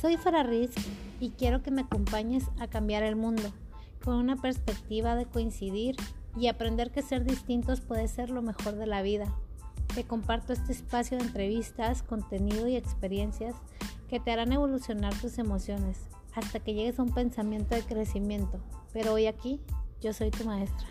Soy Farah Riz y quiero que me acompañes a cambiar el mundo con una perspectiva de coincidir y aprender que ser distintos puede ser lo mejor de la vida. Te comparto este espacio de entrevistas, contenido y experiencias que te harán evolucionar tus emociones hasta que llegues a un pensamiento de crecimiento. Pero hoy aquí yo soy tu maestra.